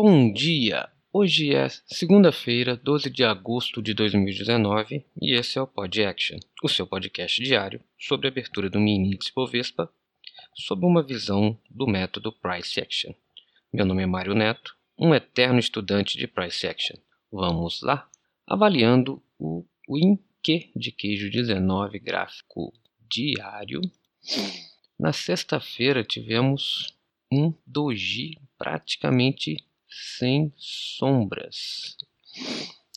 Bom dia! Hoje é segunda-feira, 12 de agosto de 2019 e esse é o Pod Action, o seu podcast diário sobre a abertura do mini Bovespa sob uma visão do método Price Action. Meu nome é Mário Neto, um eterno estudante de Price Action. Vamos lá? Avaliando o Winque de queijo 19 gráfico diário. Na sexta-feira tivemos um doji praticamente sem sombras.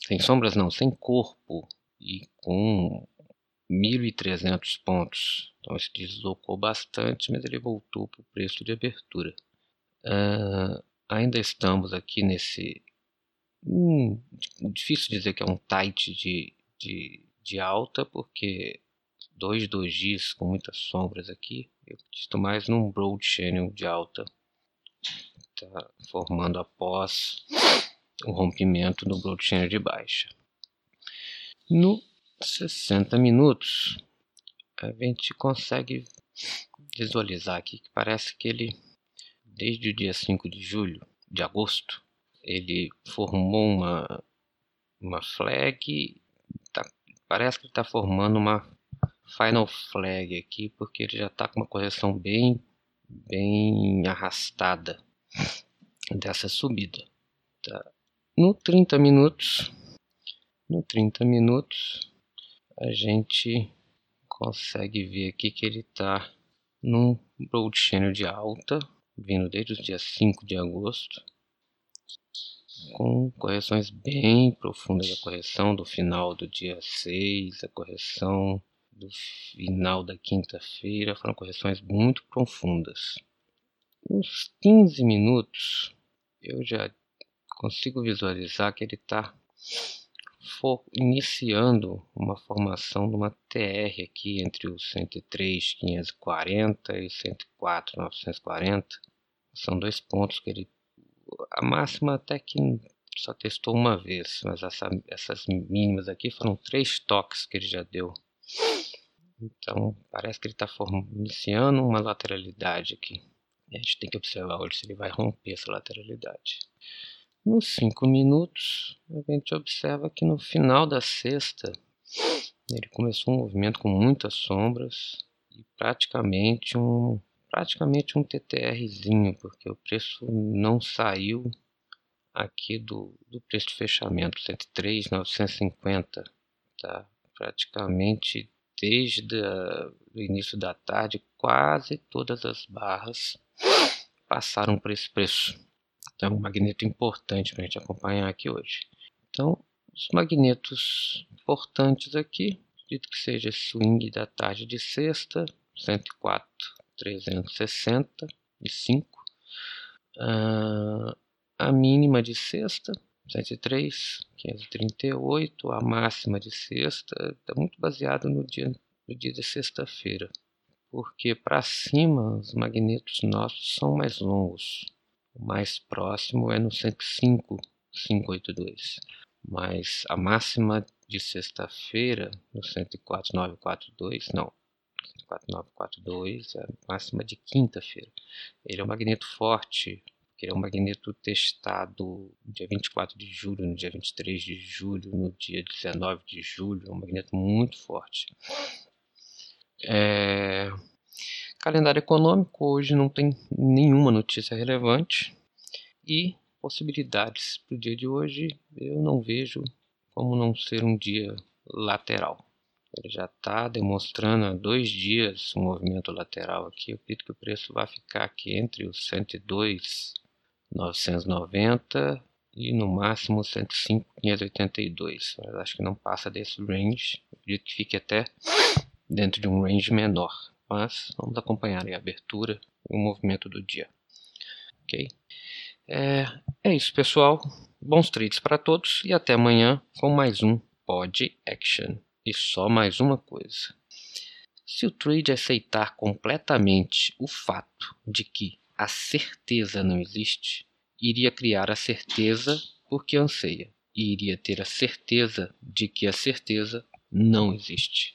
Sem sombras não, sem corpo e com 1.300 pontos. Então se deslocou bastante, mas ele voltou para o preço de abertura. Uh, ainda estamos aqui nesse. Hum, difícil dizer que é um tight de, de, de alta, porque dois dojis com muitas sombras aqui. Eu acredito mais num broad channel de alta está formando após o rompimento do Broad Channel de baixa. No 60 minutos, a gente consegue visualizar aqui que parece que ele, desde o dia 5 de julho, de agosto, ele formou uma, uma flag, tá, parece que está formando uma final flag aqui, porque ele já está com uma correção bem, bem arrastada dessa subida. Tá? No 30 minutos, no 30 minutos, a gente consegue ver aqui que ele está num broad channel de alta, vindo desde o dia 5 de agosto, com correções bem profundas, a correção do final do dia 6, a correção do final da quinta-feira, foram correções muito profundas. Uns 15 minutos eu já consigo visualizar que ele está iniciando uma formação de uma TR aqui entre o 103.540 e 104.940. São dois pontos que ele. A máxima até que só testou uma vez, mas essa, essas mínimas aqui foram três toques que ele já deu. Então parece que ele está iniciando uma lateralidade aqui. A gente tem que observar hoje se ele vai romper essa lateralidade. Nos 5 minutos, a gente observa que no final da sexta ele começou um movimento com muitas sombras e praticamente um praticamente um TTRzinho, porque o preço não saiu aqui do, do preço de fechamento, 103,950, tá? Praticamente desde o início da tarde, quase todas as barras passaram por esse preço. Então, é um magneto importante para a gente acompanhar aqui hoje. Então, os magnetos importantes aqui, acredito que seja swing da tarde de sexta, 104, 365. Uh, a mínima de sexta, 103, 538. A máxima de sexta está muito baseado no dia, no dia de sexta-feira porque para cima os magnetos nossos são mais longos. O mais próximo é no 105, 582. Mas a máxima de sexta-feira, no 104942, não, 104.942 é a máxima de quinta-feira. Ele é um magneto forte, ele é um magneto testado dia 24 de julho, no dia 23 de julho, no dia 19 de julho, é um magneto muito forte. É... Calendário econômico hoje não tem nenhuma notícia relevante e possibilidades para o dia de hoje eu não vejo como não ser um dia lateral. Ele já está demonstrando há dois dias um movimento lateral aqui. Eu acredito que o preço vai ficar aqui entre os 102,990 e no máximo 105,582. Mas acho que não passa desse range. Eu acredito que fique até dentro de um range menor. Mas vamos acompanhar a abertura e o movimento do dia. Ok? É, é isso, pessoal. Bons trades para todos e até amanhã com mais um Pod Action. E só mais uma coisa. Se o trade aceitar completamente o fato de que a certeza não existe, iria criar a certeza porque anseia, e iria ter a certeza de que a certeza não existe.